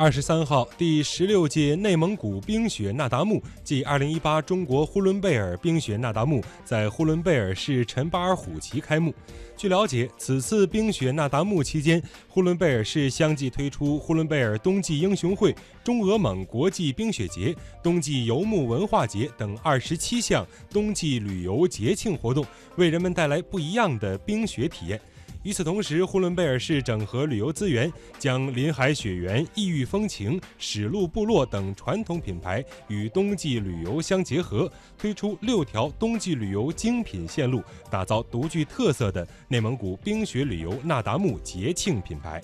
二十三号，第十六届内蒙古冰雪那达慕暨二零一八中国呼伦贝尔冰雪那达慕在呼伦贝尔市陈巴尔虎旗开幕。据了解，此次冰雪那达慕期间，呼伦贝尔市相继推出呼伦贝尔冬季英雄会、中俄蒙国际冰雪节、冬季游牧文化节等二十七项冬季旅游节庆活动，为人们带来不一样的冰雪体验。与此同时，呼伦贝尔市整合旅游资源，将林海雪原、异域风情、史路部落等传统品牌与冬季旅游相结合，推出六条冬季旅游精品线路，打造独具特色的内蒙古冰雪旅游那达慕节庆品牌。